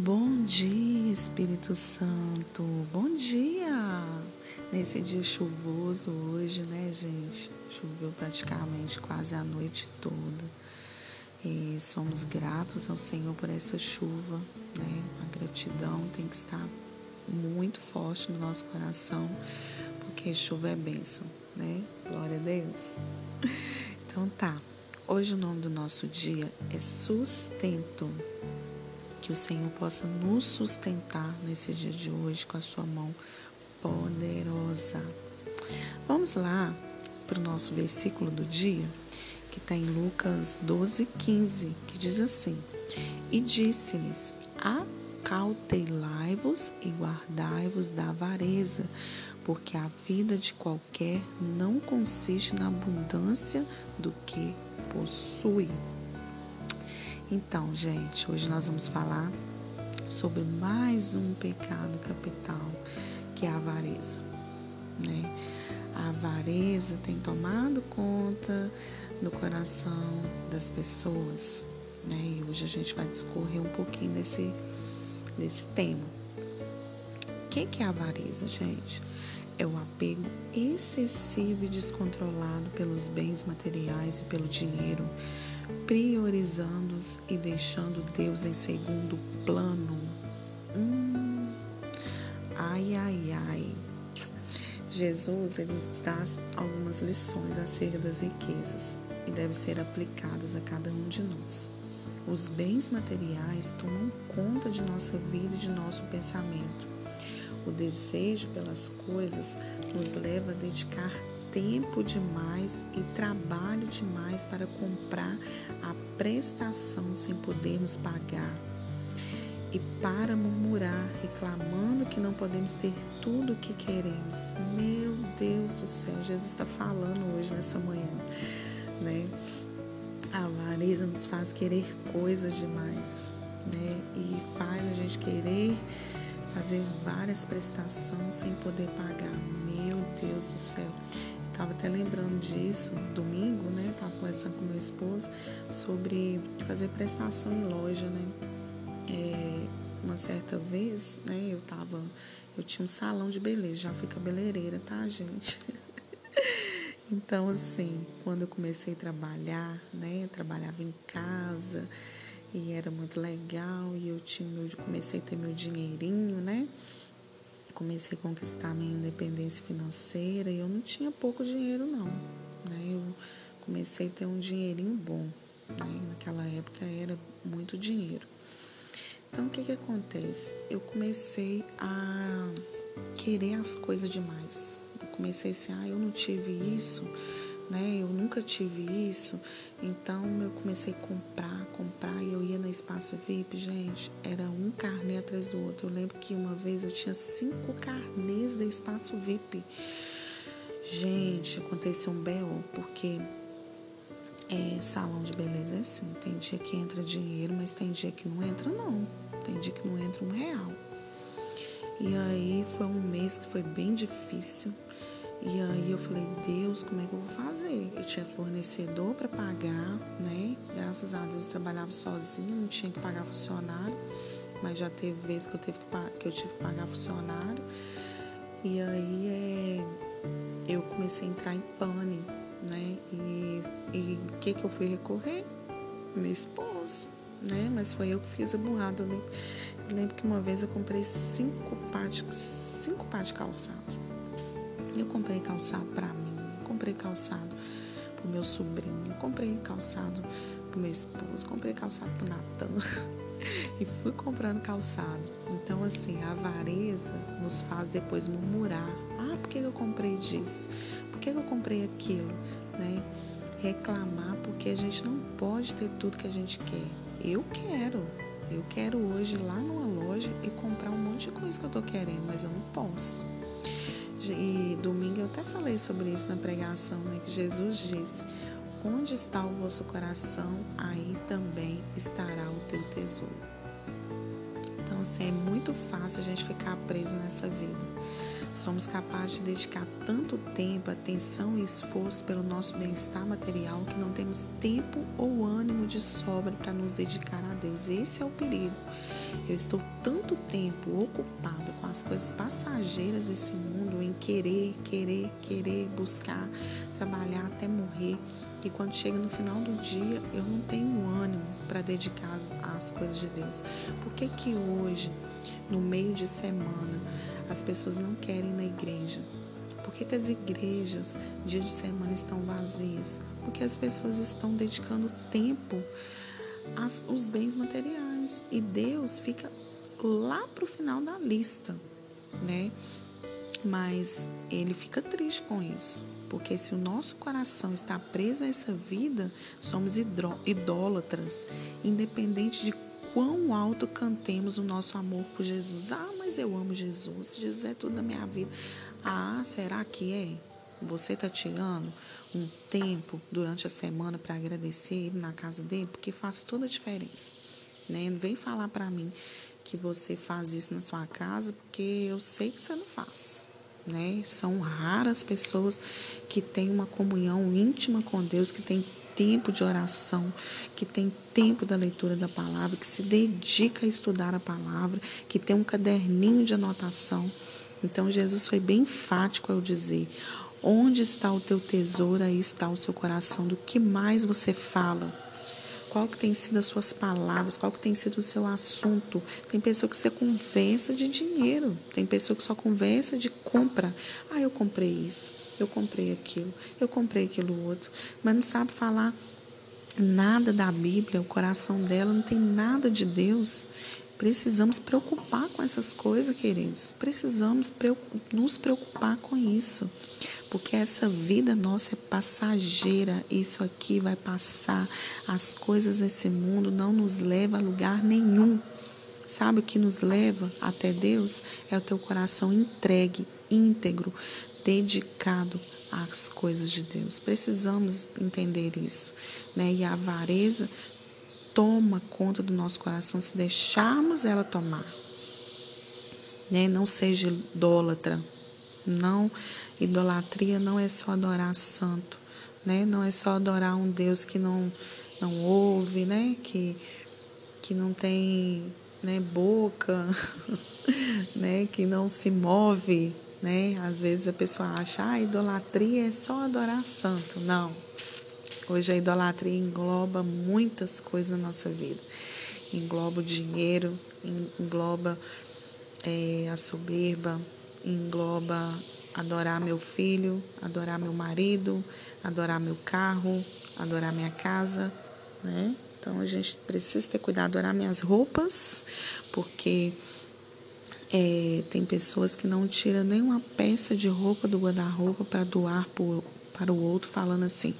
Bom dia, Espírito Santo. Bom dia. Nesse dia chuvoso hoje, né, gente? Choveu praticamente quase a noite toda. E somos gratos ao Senhor por essa chuva, né? A gratidão tem que estar muito forte no nosso coração, porque chuva é bênção, né? Glória a Deus. Então tá. Hoje o nome do nosso dia é sustento que o Senhor possa nos sustentar nesse dia de hoje com a sua mão poderosa. Vamos lá para o nosso versículo do dia, que está em Lucas 12, 15, que diz assim: E disse-lhes: Acautelai-vos e guardai-vos da avareza, porque a vida de qualquer não consiste na abundância do que possui. Então, gente, hoje nós vamos falar sobre mais um pecado capital, que é a avareza. Né? A avareza tem tomado conta no coração das pessoas. Né? E hoje a gente vai discorrer um pouquinho desse, desse tema. O que é a avareza, gente? É o apego excessivo e descontrolado pelos bens materiais e pelo dinheiro priorizando-os e deixando Deus em segundo plano. Hum, ai, ai, ai. Jesus ele dá algumas lições acerca das riquezas e devem ser aplicadas a cada um de nós. Os bens materiais tomam conta de nossa vida e de nosso pensamento. O desejo pelas coisas nos leva a dedicar tempo demais e trabalho demais para comprar a prestação sem podermos pagar. E para murmurar, reclamando que não podemos ter tudo o que queremos. Meu Deus do céu, Jesus está falando hoje nessa manhã, né? A avareza nos faz querer coisas demais, né? E faz a gente querer fazer várias prestações sem poder pagar. Meu Deus do céu. Estava até lembrando disso domingo, né? Estava conversando com meu esposo sobre fazer prestação em loja, né? É, uma certa vez, né? Eu tava, eu tinha um salão de beleza, já fui cabeleireira, tá, gente? então, assim, quando eu comecei a trabalhar, né? Eu trabalhava em casa e era muito legal e eu tinha, eu comecei a ter meu dinheirinho, né? comecei a conquistar minha independência financeira e eu não tinha pouco dinheiro não, né? Eu comecei a ter um dinheirinho bom, né? Naquela época era muito dinheiro. Então o que que acontece? Eu comecei a querer as coisas demais. Eu comecei assim, ah, eu não tive isso, né? Eu nunca tive isso. Então eu comecei a comprar, comprar e eu ia na espaço VIP, gente, era um carnê atrás do outro. Eu lembro que uma vez eu tinha cinco carnês da espaço VIP. Gente, aconteceu um BO, porque é, salão de beleza é assim, tem dia que entra dinheiro, mas tem dia que não entra não. Tem dia que não entra um real. E aí foi um mês que foi bem difícil. E aí eu falei, Deus, como é que eu vou fazer? Eu tinha fornecedor para pagar, né? Graças a Deus eu trabalhava sozinha, não tinha que pagar funcionário, mas já teve vezes que eu, teve que, que eu tive que pagar funcionário. E aí é, eu comecei a entrar em pane, né? E o que, que eu fui recorrer? Meu esposo, né? Mas foi eu que fiz a burrada. Eu lembro, eu lembro que uma vez eu comprei cinco partes, cinco partes de calçado eu comprei calçado para mim, comprei calçado para o meu sobrinho, comprei calçado para o meu esposo, comprei calçado para o Natan e fui comprando calçado. Então, assim, a avareza nos faz depois murmurar: ah, por que eu comprei disso? Por que eu comprei aquilo? Né? Reclamar porque a gente não pode ter tudo que a gente quer. Eu quero. Eu quero hoje ir lá numa loja e comprar um monte de coisa que eu tô querendo, mas eu não posso. E domingo eu até falei sobre isso na pregação, né? Que Jesus disse: Onde está o vosso coração, aí também estará o teu tesouro. Então, assim, é muito fácil a gente ficar preso nessa vida. Somos capazes de dedicar tanto tempo, atenção e esforço pelo nosso bem-estar material que não temos tempo ou ânimo de sobra para nos dedicar a Deus. Esse é o perigo. Eu estou tanto tempo ocupada com as coisas passageiras desse mundo, em querer, querer, querer, buscar, trabalhar até morrer, e quando chega no final do dia eu não tenho ânimo para dedicar as coisas de Deus. Por que que hoje, no meio de semana, as pessoas não querem ir na igreja? Por que, que as igrejas, dia de semana, estão vazias? Porque as pessoas estão dedicando tempo aos bens materiais. E Deus fica lá para o final da lista, né? Mas ele fica triste com isso. Porque se o nosso coração está preso a essa vida, somos idólatras, independente de quão alto cantemos o nosso amor por Jesus. Ah, mas eu amo Jesus, Jesus é tudo da minha vida. Ah, será que é? Você está tirando um tempo durante a semana para agradecer ele na casa dele, porque faz toda a diferença. Né? Não vem falar para mim que você faz isso na sua casa, porque eu sei que você não faz. Né? São raras pessoas que têm uma comunhão íntima com Deus, que têm tempo de oração, que tem tempo da leitura da palavra, que se dedica a estudar a palavra, que tem um caderninho de anotação. Então Jesus foi bem enfático ao dizer: onde está o teu tesouro, aí está o seu coração. Do que mais você fala? Qual que tem sido as suas palavras? Qual que tem sido o seu assunto? Tem pessoa que você conversa de dinheiro, tem pessoa que só conversa de compra. Ah, eu comprei isso, eu comprei aquilo, eu comprei aquilo outro, mas não sabe falar nada da Bíblia, o coração dela não tem nada de Deus. Precisamos preocupar com essas coisas, queridos. Precisamos nos preocupar com isso porque essa vida nossa é passageira, isso aqui vai passar. As coisas nesse mundo não nos levam a lugar nenhum. Sabe o que nos leva até Deus? É o teu coração entregue, íntegro, dedicado às coisas de Deus. Precisamos entender isso, né? E a avareza toma conta do nosso coração se deixarmos ela tomar. Né? Não seja idólatra, não Idolatria não é só adorar santo, né? Não é só adorar um Deus que não não ouve, né? Que que não tem, né, boca, né, que não se move, né? Às vezes a pessoa acha, ah, idolatria é só adorar santo. Não. Hoje a idolatria engloba muitas coisas na nossa vida. Engloba o dinheiro, engloba é, a soberba, engloba adorar meu filho, adorar meu marido, adorar meu carro, adorar minha casa, né? Então a gente precisa ter cuidado, adorar minhas roupas, porque é, tem pessoas que não tiram nenhuma peça de roupa do guarda-roupa para doar por, para o outro, falando assim: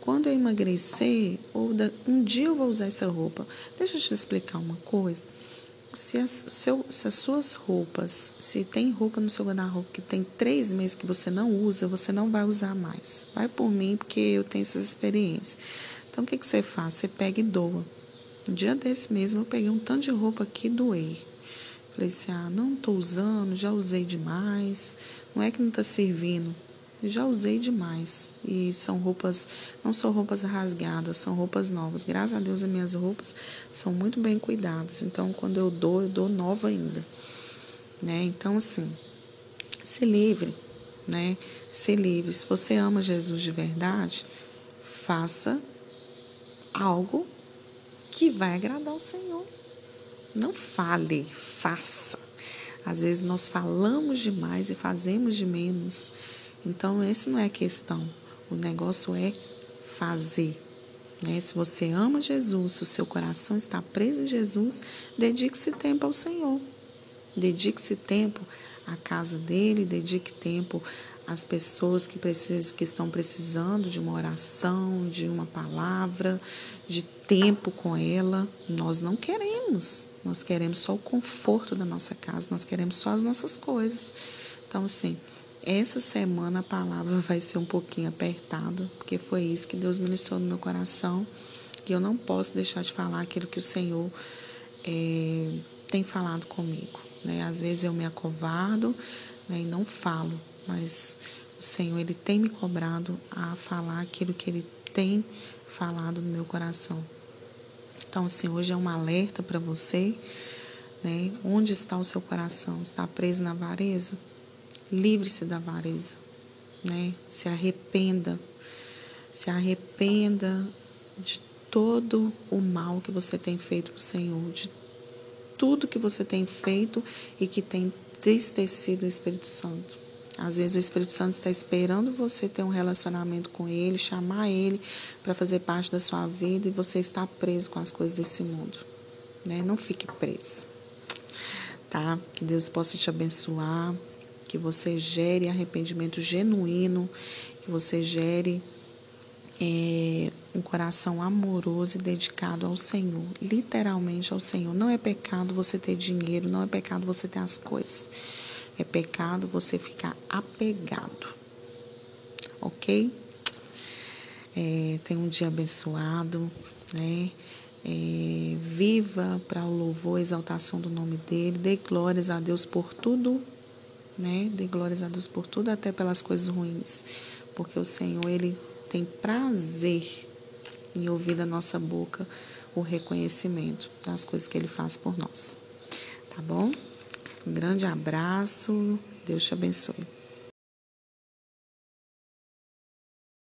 quando eu emagrecer, ou um dia eu vou usar essa roupa. Deixa eu te explicar uma coisa se as, seu, se as suas roupas, se tem roupa no seu guarda-roupa que tem três meses que você não usa, você não vai usar mais. Vai por mim, porque eu tenho essas experiências. Então, o que, que você faz? Você pega e doa. Um dia desse mesmo, eu peguei um tanto de roupa aqui e doei. Falei assim, ah, não estou usando, já usei demais. Não é que não está servindo já usei demais. E são roupas, não são roupas rasgadas, são roupas novas. Graças a Deus, as minhas roupas são muito bem cuidadas. Então, quando eu dou, eu dou nova ainda. Né? Então, assim, se livre, né? Se livre. Se você ama Jesus de verdade, faça algo que vai agradar o Senhor. Não fale, faça. Às vezes nós falamos demais e fazemos de menos. Então, esse não é a questão. O negócio é fazer. Né? Se você ama Jesus, se o seu coração está preso em Jesus, dedique-se tempo ao Senhor. Dedique-se tempo à casa dele, dedique tempo às pessoas que, precisam, que estão precisando de uma oração, de uma palavra, de tempo com ela. Nós não queremos. Nós queremos só o conforto da nossa casa, nós queremos só as nossas coisas. Então, assim, essa semana a palavra vai ser um pouquinho apertada, porque foi isso que Deus ministrou no meu coração. E eu não posso deixar de falar aquilo que o Senhor é, tem falado comigo. Né? Às vezes eu me acovardo, né, e não falo, mas o Senhor ele tem me cobrado a falar aquilo que ele tem falado no meu coração. Então, assim, hoje é um alerta para você, né? Onde está o seu coração? Está preso na avareza? Livre-se da avareza, né? Se arrependa. Se arrependa de todo o mal que você tem feito para o Senhor, de tudo que você tem feito e que tem tristecido o Espírito Santo. Às vezes o Espírito Santo está esperando você ter um relacionamento com Ele, chamar Ele para fazer parte da sua vida e você está preso com as coisas desse mundo. Né? Não fique preso. Tá? Que Deus possa te abençoar, que você gere arrependimento genuíno, que você gere é, um coração amoroso e dedicado ao Senhor, literalmente ao Senhor. Não é pecado você ter dinheiro, não é pecado você ter as coisas. É pecado você ficar apegado. Ok? É, tenha um dia abençoado, né? É, viva para o louvor exaltação do nome dele. Dê glórias a Deus por tudo, né? Dê glórias a Deus por tudo, até pelas coisas ruins. Porque o Senhor, ele tem prazer em ouvir da nossa boca o reconhecimento das coisas que ele faz por nós. Tá bom? Um grande abraço. Deus te abençoe.